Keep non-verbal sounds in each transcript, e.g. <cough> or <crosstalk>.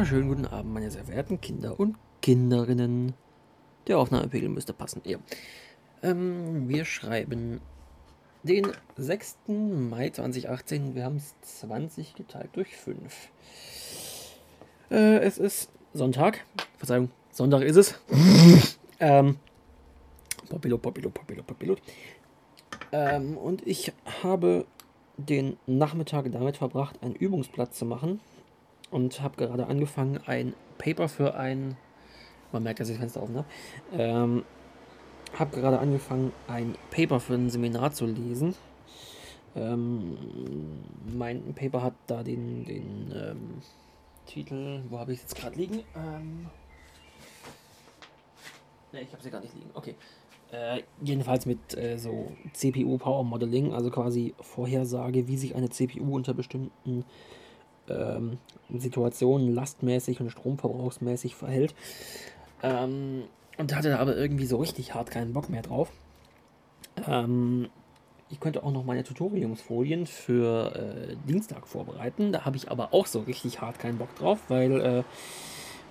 Wunderschönen guten Abend, meine sehr verehrten Kinder und Kinderinnen. Der Aufnahmepegel müsste passen. Ja. Ähm, wir schreiben den 6. Mai 2018. Wir haben es 20 geteilt durch 5. Äh, es ist Sonntag. Verzeihung, Sonntag ist es. <laughs> ähm, Popilot, Popilot, Popilot, Popilot. Ähm, und ich habe den Nachmittag damit verbracht, einen Übungsplatz zu machen und habe gerade angefangen, ein Paper für ein, man merkt, dass ich das Fenster offen habe, ähm, habe gerade angefangen, ein Paper für ein Seminar zu lesen. Ähm, mein Paper hat da den, den ähm, Titel, wo habe ich es jetzt gerade liegen? Ähm, ne, ich habe sie gar nicht liegen. Okay. Äh, jedenfalls mit äh, so CPU Power Modeling, also quasi Vorhersage, wie sich eine CPU unter bestimmten ähm, Situationen lastmäßig und stromverbrauchsmäßig verhält. Ähm, und hatte da aber irgendwie so richtig hart keinen Bock mehr drauf. Ähm, ich könnte auch noch meine Tutoriumsfolien für äh, Dienstag vorbereiten. Da habe ich aber auch so richtig hart keinen Bock drauf, weil äh,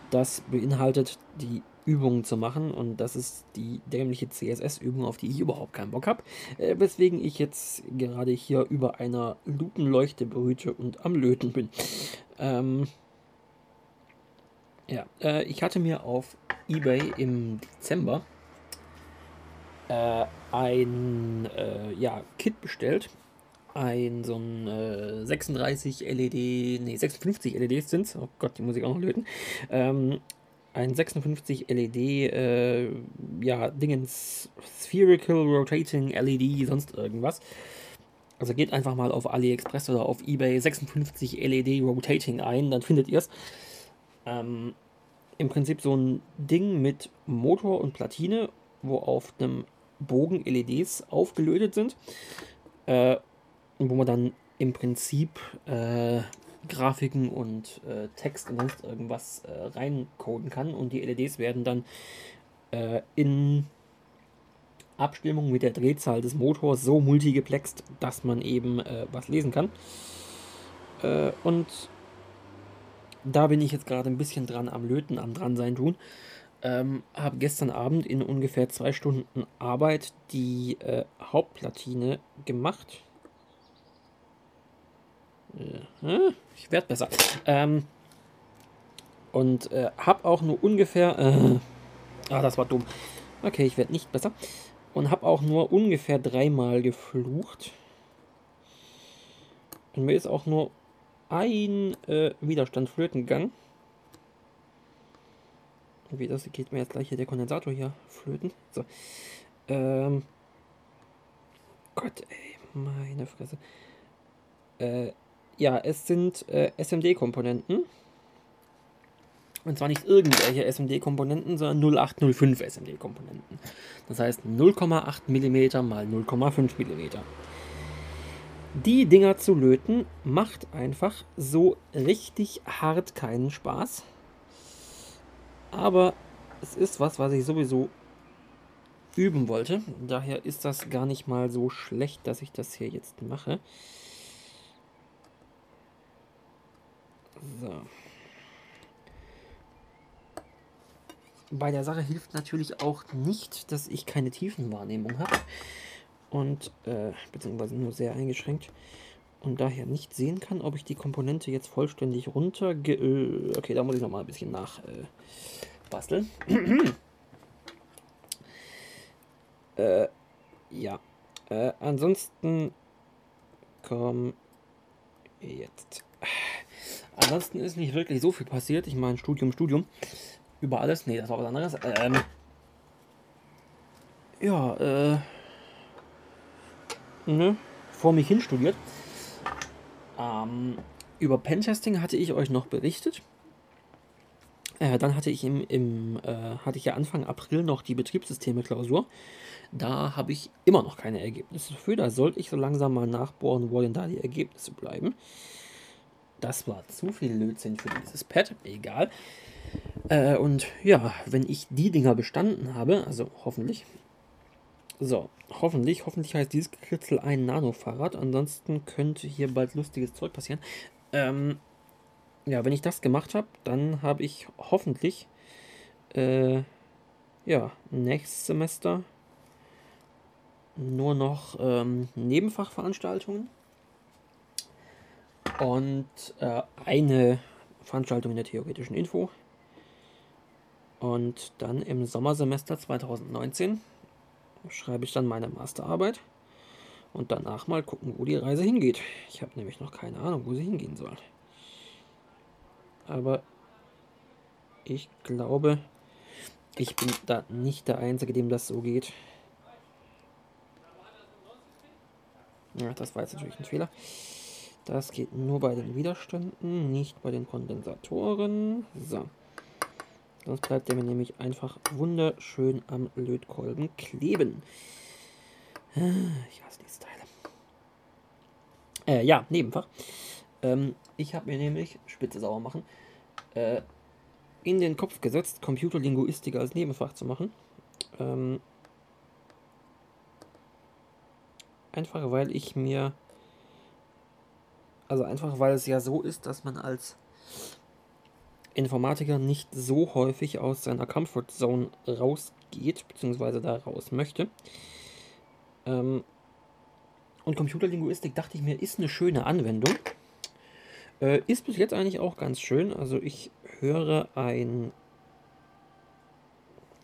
das beinhaltet die Übungen zu machen und das ist die dämliche CSS-Übung, auf die ich überhaupt keinen Bock habe, äh, weswegen ich jetzt gerade hier über einer Lupenleuchte brüte und am Löten bin. Ähm, ja, äh, ich hatte mir auf eBay im Dezember äh, ein äh, ja, Kit bestellt. Ein so ein äh, 36 LED, nee, 56 LEDs sind Oh Gott, die muss ich auch noch löten. Ähm, ein 56 LED, äh, ja, Dingens, Spherical Rotating LED, sonst irgendwas. Also geht einfach mal auf AliExpress oder auf eBay 56 LED Rotating ein, dann findet ihr es. Ähm, Im Prinzip so ein Ding mit Motor und Platine, wo auf einem Bogen LEDs aufgelötet sind. Äh, wo man dann im Prinzip äh, Grafiken und äh, Text und sonst irgendwas äh, reincoden kann und die LEDs werden dann äh, in Abstimmung mit der Drehzahl des Motors so multigeplext, dass man eben äh, was lesen kann. Äh, und da bin ich jetzt gerade ein bisschen dran am Löten, am dran sein tun. Ähm, habe gestern Abend in ungefähr zwei Stunden Arbeit die äh, Hauptplatine gemacht ich werde besser. Ähm, und äh, habe auch nur ungefähr. Äh, ah, das war dumm. Okay, ich werde nicht besser. Und habe auch nur ungefähr dreimal geflucht. Und mir ist auch nur ein äh, Widerstand flöten gegangen. Wie das geht mir jetzt gleich hier der Kondensator hier flöten. So. Ähm. Gott, ey, meine Fresse. Äh, ja, es sind äh, SMD-Komponenten. Und zwar nicht irgendwelche SMD-Komponenten, sondern 0805 SMD-Komponenten. Das heißt 0,8 mm mal 0,5 mm. Die Dinger zu löten macht einfach so richtig hart keinen Spaß. Aber es ist was, was ich sowieso üben wollte. Daher ist das gar nicht mal so schlecht, dass ich das hier jetzt mache. So. Bei der Sache hilft natürlich auch nicht, dass ich keine Tiefenwahrnehmung habe. Und, äh, beziehungsweise nur sehr eingeschränkt. Und daher nicht sehen kann, ob ich die Komponente jetzt vollständig runter. Äh, okay, da muss ich nochmal ein bisschen nach äh, basteln. <clears throat> äh, ja. Äh, ansonsten komm jetzt. Ansonsten ist nicht wirklich so viel passiert. Ich meine, Studium, Studium. Über alles. Nee, das war was anderes. Ähm, ja, äh. Ne, vor mich hin studiert. Ähm, über Pentesting hatte ich euch noch berichtet. Äh, dann hatte ich im, im äh, hatte ich ja Anfang April noch die Betriebssysteme-Klausur. Da habe ich immer noch keine Ergebnisse für. Da sollte ich so langsam mal nachbohren, wo denn da die Ergebnisse bleiben. Das war zu viel Lötzinn für dieses Pad. Egal. Äh, und ja, wenn ich die Dinger bestanden habe, also hoffentlich. So, hoffentlich, hoffentlich heißt dieses Kritzel ein Nano-Fahrrad. Ansonsten könnte hier bald lustiges Zeug passieren. Ähm, ja, wenn ich das gemacht habe, dann habe ich hoffentlich äh, ja, nächstes Semester nur noch ähm, Nebenfachveranstaltungen und äh, eine Veranstaltung in der theoretischen Info. Und dann im Sommersemester 2019 schreibe ich dann meine Masterarbeit und danach mal gucken, wo die Reise hingeht. Ich habe nämlich noch keine Ahnung, wo sie hingehen soll. Aber ich glaube, ich bin da nicht der Einzige, dem das so geht. Ja, das war jetzt natürlich ein Fehler. Das geht nur bei den Widerständen, nicht bei den Kondensatoren. So. Sonst bleibt der mir nämlich einfach wunderschön am Lötkolben kleben. Ich hasse diese Teile. Äh, ja, Nebenfach. Ähm, ich habe mir nämlich, Spitze sauber machen, äh, in den Kopf gesetzt, Computerlinguistik als Nebenfach zu machen. Ähm, einfach weil ich mir, also einfach weil es ja so ist, dass man als Informatiker nicht so häufig aus seiner Comfort Zone rausgeht, beziehungsweise da raus möchte. Ähm, und Computerlinguistik dachte ich mir, ist eine schöne Anwendung. Äh, ist bis jetzt eigentlich auch ganz schön. Also ich höre ein...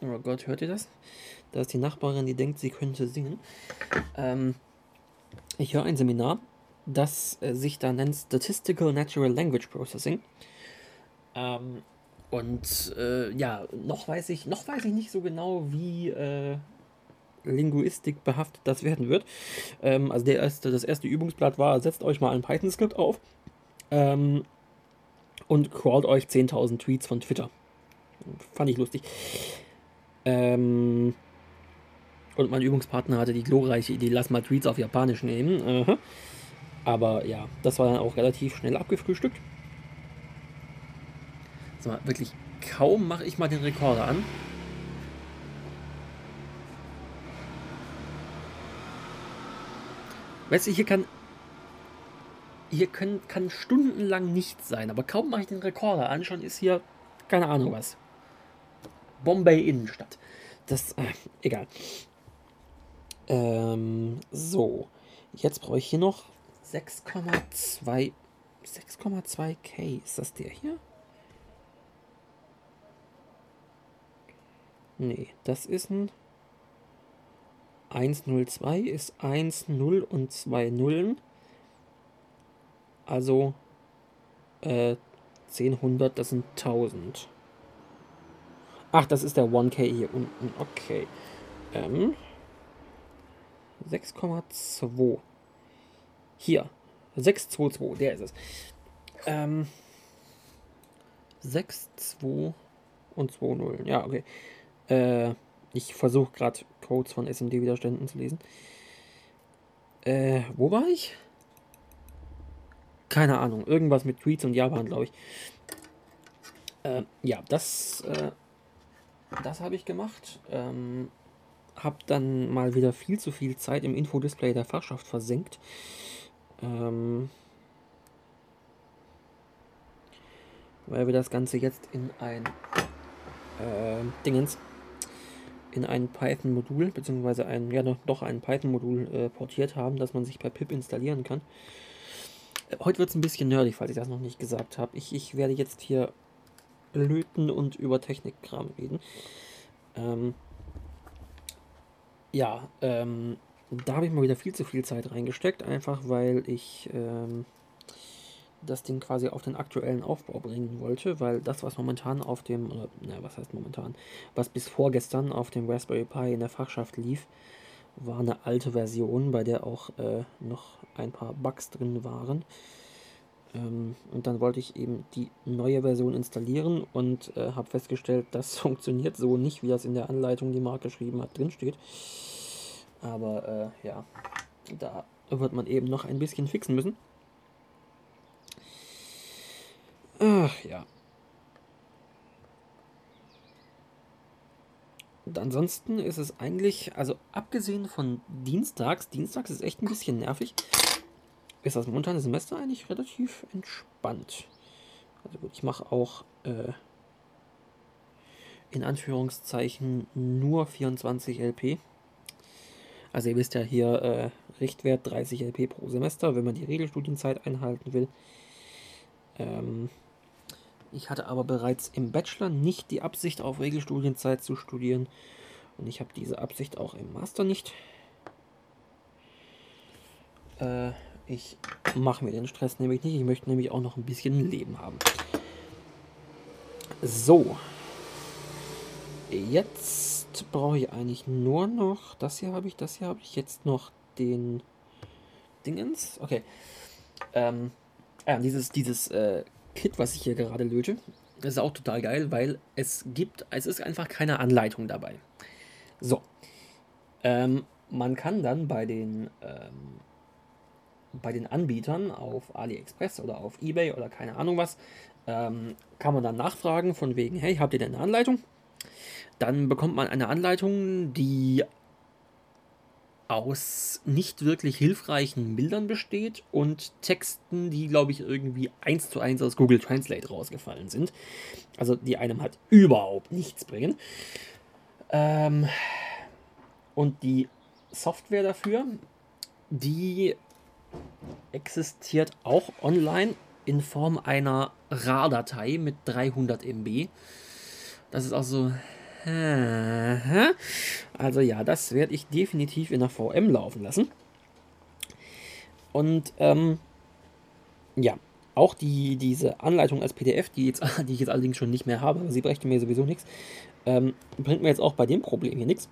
Oh Gott, hört ihr das? Da ist die Nachbarin, die denkt, sie könnte singen. Ähm, ich höre ein Seminar, das äh, sich da nennt Statistical Natural Language Processing. Ähm, und äh, ja, noch weiß ich, noch weiß ich nicht so genau, wie äh, Linguistik behaftet das werden wird. Ähm, also der erste, das erste Übungsblatt war, setzt euch mal ein Python-Skript auf ähm, und crawlt euch 10.000 Tweets von Twitter. Fand ich lustig. Ähm, und mein Übungspartner hatte die glorreiche Idee, lass mal Tweets auf Japanisch nehmen. Aha. Aber ja, das war dann auch relativ schnell abgefrühstückt. So, wirklich kaum mache ich mal den Rekorder an. Weißt du, hier kann. Hier können, kann stundenlang nichts sein, aber kaum mache ich den Rekorder an, schon ist hier. Keine Ahnung was. Bombay Innenstadt. Das. Äh, egal. Ähm, so. Jetzt brauche ich hier noch 6,2. 6,2k. Ist das der hier? Nee, das ist ein 102 ist 1, 0 und 2 Nullen. Also äh, 10, 100, das sind 1000. Ach, das ist der 1K hier unten. Okay. Ähm, 6,2. Hier. 622, der ist es. Ähm, 6, 2 und 2 Nullen. Ja, okay. Äh, ich versuche gerade Codes von SMD-Widerständen zu lesen. Äh, wo war ich? Keine Ahnung. Irgendwas mit Tweets und Japan, glaube ich. Äh, ja, das, äh, das habe ich gemacht. Ähm, habe dann mal wieder viel zu viel Zeit im Infodisplay der Fachschaft versenkt. Ähm, weil wir das Ganze jetzt in ein äh, Dingens in ein Python-Modul, beziehungsweise ein, ja doch ein Python-Modul äh, portiert haben, das man sich per pip installieren kann. Äh, heute wird es ein bisschen nerdig, falls ich das noch nicht gesagt habe. Ich, ich werde jetzt hier löten und über Technikkram reden. Ähm, ja, ähm, da habe ich mal wieder viel zu viel Zeit reingesteckt, einfach weil ich ähm, das Ding quasi auf den aktuellen Aufbau bringen wollte, weil das, was momentan auf dem, oder, na, was heißt momentan, was bis vorgestern auf dem Raspberry Pi in der Fachschaft lief, war eine alte Version, bei der auch äh, noch ein paar Bugs drin waren. Ähm, und dann wollte ich eben die neue Version installieren und äh, habe festgestellt, das <laughs> funktioniert so nicht, wie das in der Anleitung, die Marc geschrieben hat, drin steht. Aber äh, ja, da wird man eben noch ein bisschen fixen müssen. Ach ja. Und ansonsten ist es eigentlich, also abgesehen von Dienstags, Dienstags ist echt ein bisschen nervig, ist das momentane Semester eigentlich relativ entspannt. Also gut, ich mache auch äh, in Anführungszeichen nur 24 LP. Also ihr wisst ja hier äh, Richtwert 30 LP pro Semester, wenn man die Regelstudienzeit einhalten will. Ähm, ich hatte aber bereits im Bachelor nicht die Absicht, auf Regelstudienzeit zu studieren. Und ich habe diese Absicht auch im Master nicht. Äh, ich mache mir den Stress nämlich nicht. Ich möchte nämlich auch noch ein bisschen Leben haben. So. Jetzt brauche ich eigentlich nur noch. Das hier habe ich, das hier habe ich. Jetzt noch den Dingens. Okay. Ähm, ja, dieses, dieses äh, Kit, was ich hier gerade löte, ist auch total geil, weil es gibt, es ist einfach keine Anleitung dabei. So. Ähm, man kann dann bei den ähm, bei den Anbietern auf AliExpress oder auf eBay oder keine Ahnung was, ähm, kann man dann nachfragen von wegen, hey, habt ihr denn eine Anleitung? Dann bekommt man eine Anleitung, die aus nicht wirklich hilfreichen Bildern besteht und Texten, die, glaube ich, irgendwie eins zu eins aus Google Translate rausgefallen sind. Also die einem halt überhaupt nichts bringen. Ähm, und die Software dafür, die existiert auch online in Form einer RAR-Datei mit 300 MB. Das ist auch so. Also ja, das werde ich definitiv in der VM laufen lassen. Und ähm, ja, auch die, diese Anleitung als PDF, die, jetzt, <laughs> die ich jetzt allerdings schon nicht mehr habe, sie brächte mir sowieso nichts, ähm, bringt mir jetzt auch bei dem Problem hier nichts.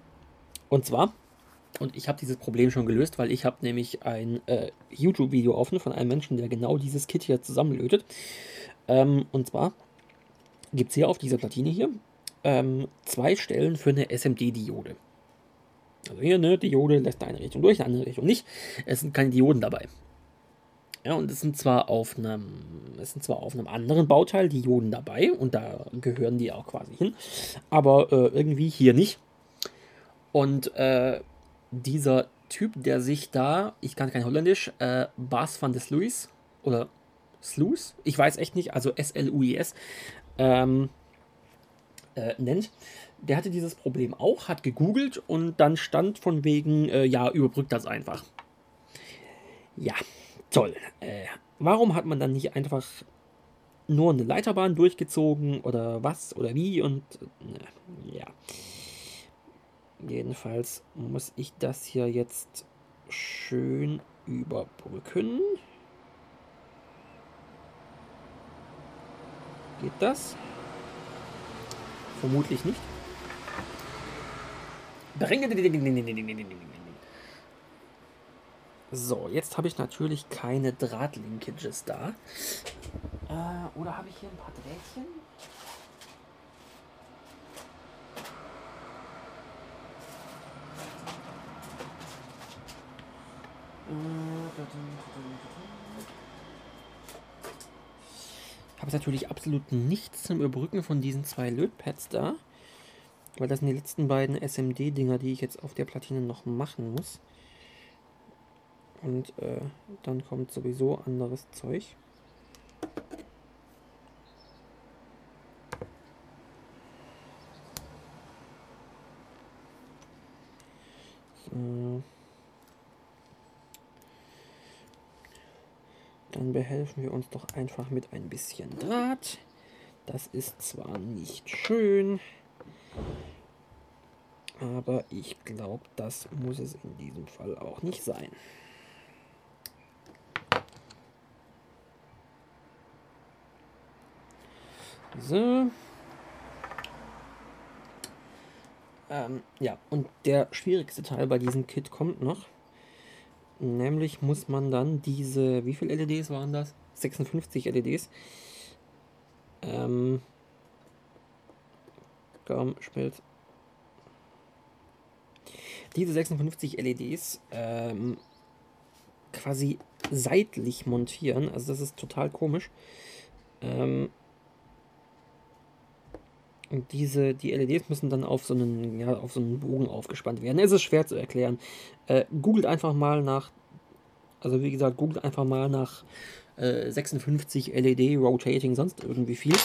Und zwar und ich habe dieses Problem schon gelöst, weil ich habe nämlich ein äh, YouTube-Video offen von einem Menschen, der genau dieses Kit hier zusammenlötet. Ähm, und zwar gibt es hier auf dieser Platine hier ähm, zwei Stellen für eine SMD-Diode. Also hier, ne, Diode lässt eine Richtung durch, eine andere Richtung nicht. Es sind keine Dioden dabei. Ja, und es sind zwar auf einem, es sind zwar auf einem anderen Bauteil Dioden dabei und da gehören die auch quasi hin, aber äh, irgendwie hier nicht. Und äh, dieser Typ, der sich da, ich kann kein Holländisch, äh, Bas van des Sluis oder Sluis, ich weiß echt nicht, also S-L-U-I-S, ähm, äh, nennt, der hatte dieses Problem auch, hat gegoogelt und dann stand von wegen, äh, ja, überbrückt das einfach. Ja, toll. Äh, warum hat man dann nicht einfach nur eine Leiterbahn durchgezogen oder was oder wie und äh, ja. Jedenfalls muss ich das hier jetzt schön überbrücken. Geht das? Vermutlich nicht. So, jetzt habe ich natürlich keine Drahtlinkages da. Äh, oder habe ich hier ein paar Drähtchen? Ich habe natürlich absolut nichts zum Überbrücken von diesen zwei Lötpads da. Weil das sind die letzten beiden SMD-Dinger, die ich jetzt auf der Platine noch machen muss. Und äh, dann kommt sowieso anderes Zeug. Dann behelfen wir uns doch einfach mit ein bisschen Draht. Das ist zwar nicht schön, aber ich glaube, das muss es in diesem Fall auch nicht sein. So. Ähm, ja, und der schwierigste Teil bei diesem Kit kommt noch. Nämlich muss man dann diese, wie viele LEDs waren das? 56 LEDs. Ähm, komm, schmilzt. Diese 56 LEDs ähm, quasi seitlich montieren. Also das ist total komisch. Ähm, und diese, die LEDs müssen dann auf so einen, ja, auf so einen Bogen aufgespannt werden. Es ist schwer zu erklären. Äh, googelt einfach mal nach, also wie gesagt, googelt einfach mal nach äh, 56 LED Rotating, sonst irgendwie viel.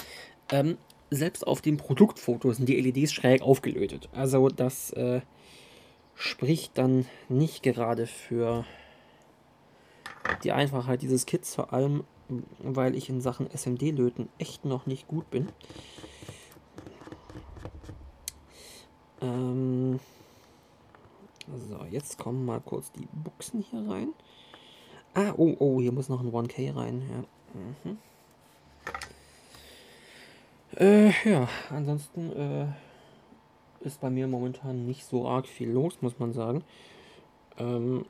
Ähm, selbst auf dem Produktfoto sind die LEDs schräg aufgelötet. Also das äh, spricht dann nicht gerade für die Einfachheit dieses Kits, vor allem weil ich in Sachen SMD-Löten echt noch nicht gut bin. Ähm so, jetzt kommen mal kurz die Buchsen hier rein. Ah, oh, oh, hier muss noch ein 1K rein. Ja, mhm. äh, ja ansonsten äh, ist bei mir momentan nicht so arg viel los, muss man sagen. Ähm,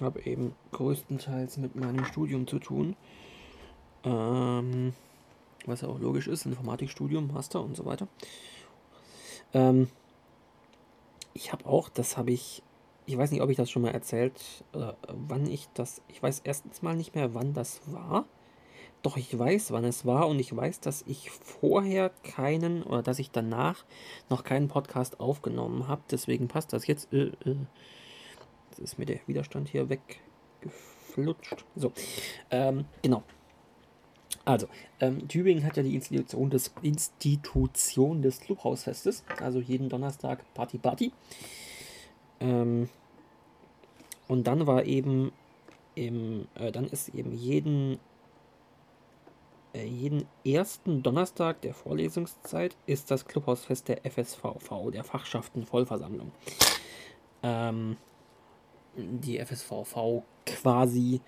habe eben größtenteils mit meinem Studium zu tun. Ähm, was ja auch logisch ist, Informatikstudium, Master und so weiter. Ähm, ich habe auch, das habe ich, ich weiß nicht, ob ich das schon mal erzählt, äh, wann ich das, ich weiß erstens mal nicht mehr, wann das war. Doch ich weiß, wann es war und ich weiß, dass ich vorher keinen oder dass ich danach noch keinen Podcast aufgenommen habe. Deswegen passt das jetzt. Äh, äh, Jetzt ist mir der Widerstand hier weggeflutscht. So, ähm, genau. Also, ähm, Tübingen hat ja die Institution des, Institution des Clubhausfestes. Also jeden Donnerstag Party Party. Ähm, und dann war eben im, äh, dann ist eben jeden, äh, jeden ersten Donnerstag der Vorlesungszeit ist das Clubhausfest der FSVV, der Fachschaften Vollversammlung. Ähm, die FSVV quasi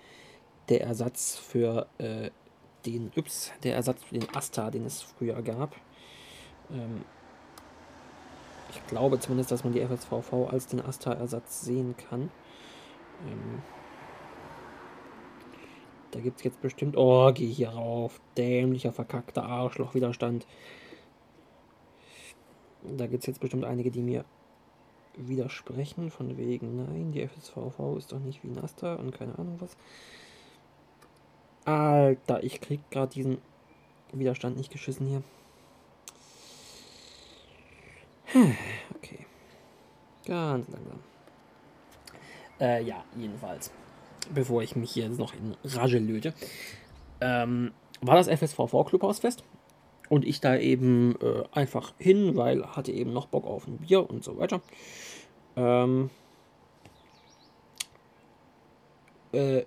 der Ersatz für äh, den Yps, der Ersatz für den Asta, den es früher gab. Ähm, ich glaube zumindest, dass man die FSVV als den Asta-Ersatz sehen kann. Ähm, da gibt es jetzt bestimmt. Oh, geh hier rauf. Dämlicher, verkackter Arschlochwiderstand. Da gibt es jetzt bestimmt einige, die mir widersprechen, von wegen, nein, die FSVV ist doch nicht wie Nasta und keine Ahnung was. Alter, ich krieg gerade diesen Widerstand nicht geschissen hier. <sighs> Okay. Ganz langsam. Äh, ja, jedenfalls. Bevor ich mich hier noch in Rage löte. Ähm, war das FSVV Clubhausfest? Und ich da eben äh, einfach hin, weil hatte eben noch Bock auf ein Bier und so weiter. Ähm, äh,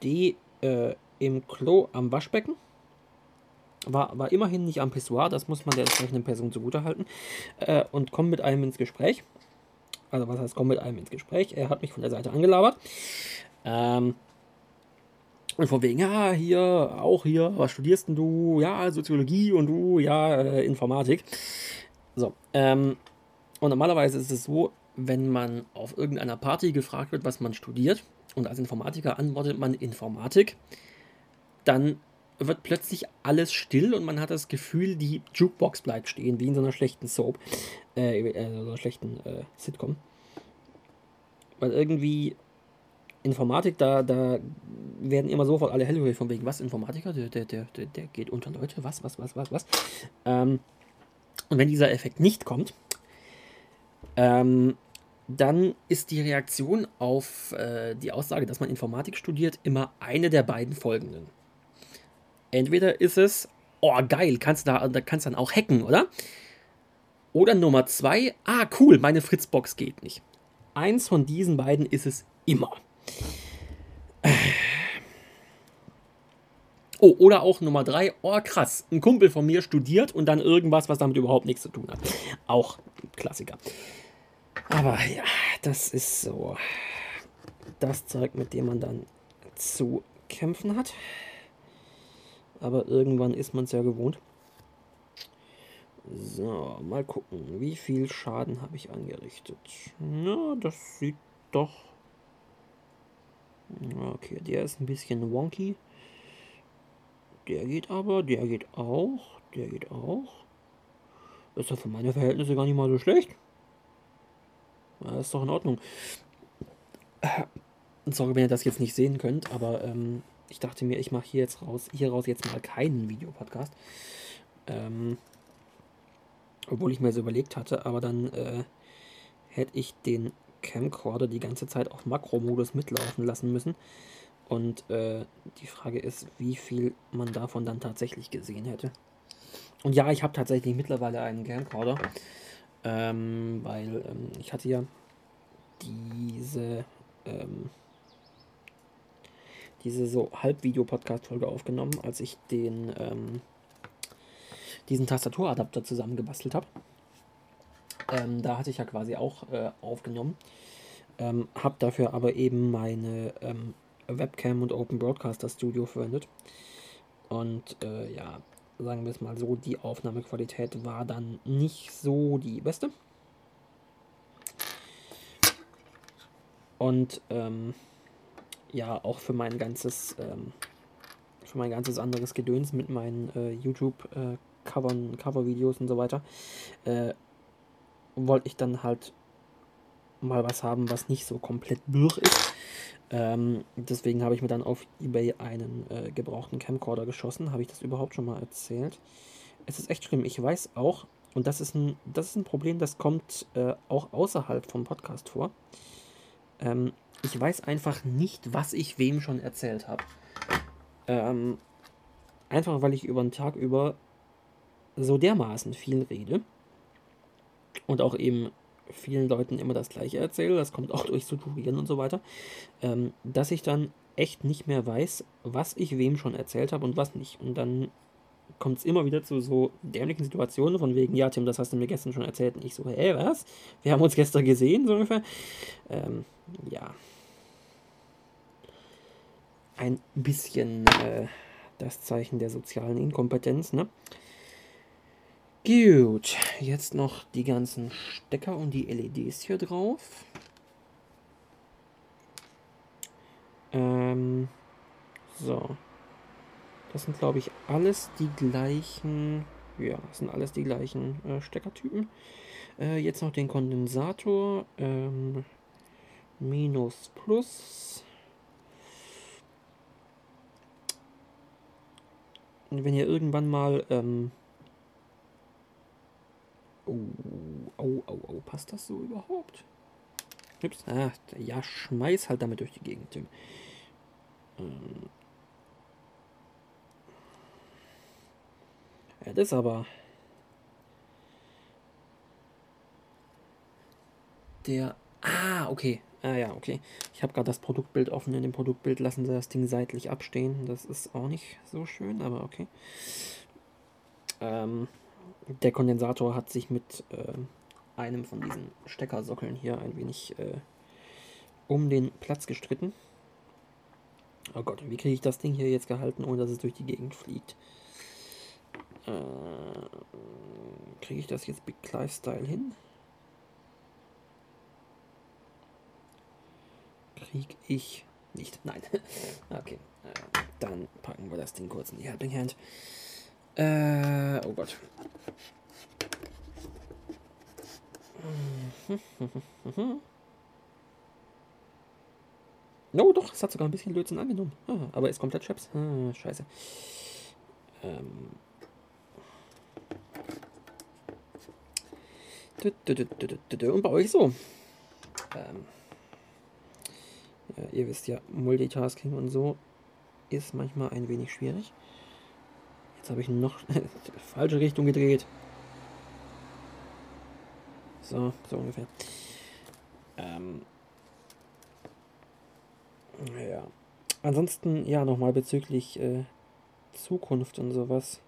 stehe äh, im Klo am Waschbecken. War, war immerhin nicht am Pissoir, das muss man der entsprechenden Person zugutehalten. Äh, und komme mit einem ins Gespräch. Also, was heißt, komme mit einem ins Gespräch? Er hat mich von der Seite angelabert. Ähm, und von wegen, ja, hier, auch hier, was studierst denn du? Ja, Soziologie und du, ja, äh, Informatik. So, ähm, und normalerweise ist es so, wenn man auf irgendeiner Party gefragt wird, was man studiert, und als Informatiker antwortet man Informatik, dann wird plötzlich alles still und man hat das Gefühl, die Jukebox bleibt stehen, wie in so einer schlechten Soap, äh, äh so einer schlechten äh, Sitcom. Weil irgendwie Informatik, da, da werden immer sofort alle hellhörig von wegen, was, Informatiker, der, der, der, der geht unter Leute, was, was, was, was, was. Ähm, und wenn dieser Effekt nicht kommt, ähm, dann ist die Reaktion auf äh, die Aussage, dass man Informatik studiert, immer eine der beiden folgenden. Entweder ist es, oh geil, kannst da, da kannst dann auch hacken, oder? Oder Nummer zwei, ah cool, meine Fritzbox geht nicht. Eins von diesen beiden ist es immer. Oh, oder auch Nummer drei, oh krass, ein Kumpel von mir studiert und dann irgendwas, was damit überhaupt nichts zu tun hat. Auch Klassiker. Aber ja, das ist so das Zeug, mit dem man dann zu kämpfen hat. Aber irgendwann ist man es ja gewohnt. So, mal gucken, wie viel Schaden habe ich angerichtet. Na, das sieht doch Okay, der ist ein bisschen wonky. Der geht aber, der geht auch, der geht auch. ist ja für meine Verhältnisse gar nicht mal so schlecht. Das ist doch in Ordnung. Sorry, wenn ihr das jetzt nicht sehen könnt, aber ähm, ich dachte mir, ich mache hier jetzt raus, hier raus jetzt mal keinen Videopodcast. Ähm, obwohl ich mir so überlegt hatte, aber dann äh, hätte ich den Camcorder die ganze Zeit auf Makromodus mitlaufen lassen müssen. Und äh, die Frage ist, wie viel man davon dann tatsächlich gesehen hätte. Und ja, ich habe tatsächlich mittlerweile einen Camcorder, ähm, weil ähm, ich hatte ja diese ähm, diese so Halbvideo-Podcast-Folge aufgenommen, als ich den ähm, diesen Tastaturadapter zusammengebastelt habe. Ähm, da hatte ich ja quasi auch äh, aufgenommen. Ähm, habe dafür aber eben meine ähm, Webcam und Open Broadcaster Studio verwendet. Und äh, ja, sagen wir es mal so, die Aufnahmequalität war dann nicht so die beste. Und ähm, ja, auch für mein ganzes, ähm, für mein ganzes anderes Gedöns mit meinen äh, YouTube-Covern, äh, Cover-Videos und so weiter, äh, wollte ich dann halt mal was haben, was nicht so komplett blöch ist. Ähm, deswegen habe ich mir dann auf Ebay einen äh, gebrauchten Camcorder geschossen. Habe ich das überhaupt schon mal erzählt? Es ist echt schlimm. Ich weiß auch, und das ist ein, das ist ein Problem, das kommt äh, auch außerhalb vom Podcast vor. Ähm, ich weiß einfach nicht, was ich wem schon erzählt habe. Ähm, einfach weil ich über den Tag über so dermaßen viel rede und auch eben vielen Leuten immer das gleiche erzähle, das kommt auch durch Tutorieren und so weiter, ähm, dass ich dann echt nicht mehr weiß, was ich wem schon erzählt habe und was nicht. Und dann kommt es immer wieder zu so dämlichen Situationen, von wegen, ja, Tim, das hast du mir gestern schon erzählt. Und ich so, hä, was? Wir haben uns gestern gesehen, so ungefähr. Ähm, ja. Ein bisschen äh, das Zeichen der sozialen Inkompetenz, ne? Gut, jetzt noch die ganzen Stecker und die LEDs hier drauf. Ähm, so. Das sind, glaube ich, alles die gleichen. Ja, das sind alles die gleichen äh, Steckertypen. Äh, jetzt noch den Kondensator. Ähm, minus plus. Und wenn ihr irgendwann mal. Ähm, oh, oh, oh, oh, passt das so überhaupt? Ups, ah, ja, schmeiß halt damit durch die Gegend, Tim. Ähm, Ja, das aber. Der. Ah, okay. Ah ja, okay. Ich habe gerade das Produktbild offen. In dem Produktbild lassen sie das Ding seitlich abstehen. Das ist auch nicht so schön, aber okay. Ähm, der Kondensator hat sich mit äh, einem von diesen Steckersockeln hier ein wenig äh, um den Platz gestritten. Oh Gott, wie kriege ich das Ding hier jetzt gehalten, ohne dass es durch die Gegend fliegt? Äh, Kriege ich das jetzt Big Clive Style hin? Krieg ich nicht. Nein. <laughs> okay. Äh, dann packen wir das Ding kurz in die Helping Hand. Äh, oh Gott. <laughs> No, doch, es hat sogar ein bisschen Lötzinn angenommen. Ah, aber ist komplett Chaps. Ah, scheiße. Ähm, Und bei euch so. Ähm, ja, ihr wisst ja, Multitasking und so ist manchmal ein wenig schwierig. Jetzt habe ich noch <laughs> falsche Richtung gedreht. So, so ungefähr. Ähm, ja. Ansonsten, ja, nochmal bezüglich äh, Zukunft und sowas.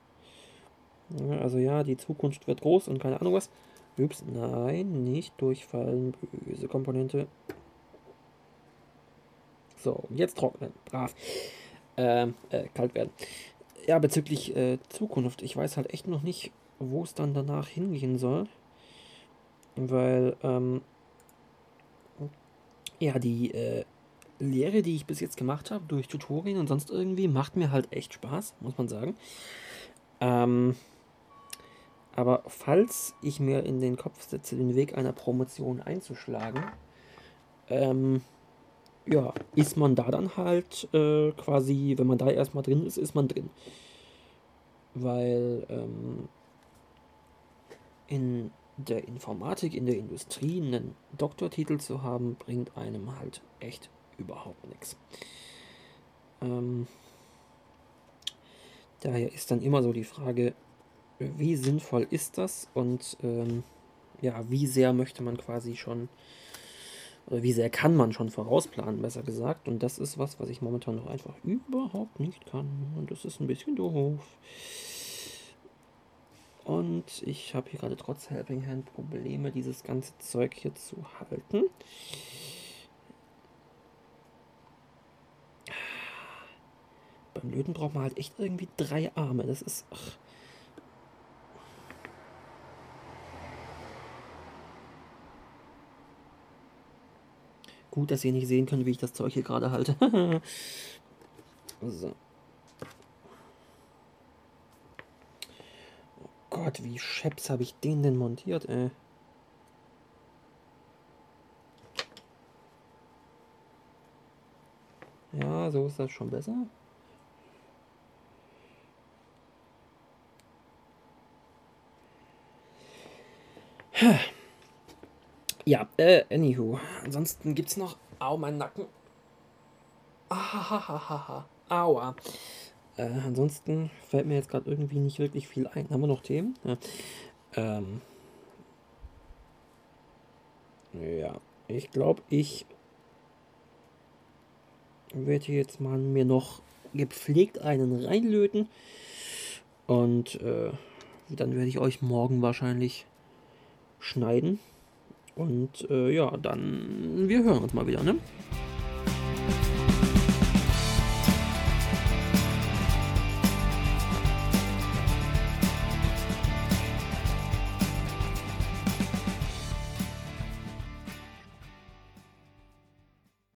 Ja, also ja, die Zukunft wird groß und keine Ahnung was. Ups, nein, nicht durchfallen. Böse Komponente. So, jetzt trocknen. Brav. Ähm, äh, kalt werden. Ja, bezüglich äh, Zukunft. Ich weiß halt echt noch nicht, wo es dann danach hingehen soll. Weil, ähm, ja, die äh, Lehre, die ich bis jetzt gemacht habe, durch Tutorien und sonst irgendwie, macht mir halt echt Spaß, muss man sagen. Ähm, aber falls ich mir in den Kopf setze, den Weg einer Promotion einzuschlagen, ähm, ja, ist man da dann halt äh, quasi, wenn man da erstmal drin ist, ist man drin. Weil ähm, in der Informatik in der Industrie einen Doktortitel zu haben, bringt einem halt echt überhaupt nichts. Ähm, daher ist dann immer so die Frage, wie sinnvoll ist das und ähm, ja, wie sehr möchte man quasi schon, oder wie sehr kann man schon vorausplanen, besser gesagt. Und das ist was, was ich momentan noch einfach überhaupt nicht kann. Und das ist ein bisschen doof. Und ich habe hier gerade trotz Helping Hand Probleme, dieses ganze Zeug hier zu halten. Beim Löten braucht man halt echt irgendwie drei Arme. Das ist. Ach. Gut, dass ihr nicht sehen könnt, wie ich das Zeug hier gerade halte. <laughs> so. Oh Gott, wie scheps habe ich den denn montiert, ey. Ja, so ist das schon besser. Ja, äh, anywho. Ansonsten gibt's noch. Au, mein Nacken. Ahahaha. Aua. Äh, ansonsten fällt mir jetzt gerade irgendwie nicht wirklich viel ein. Haben wir noch Themen? Ja. Ähm. Ja, ich glaube, ich werde jetzt mal mir noch gepflegt einen reinlöten. Und äh, dann werde ich euch morgen wahrscheinlich schneiden. Und äh, ja, dann wir hören uns mal wieder, ne?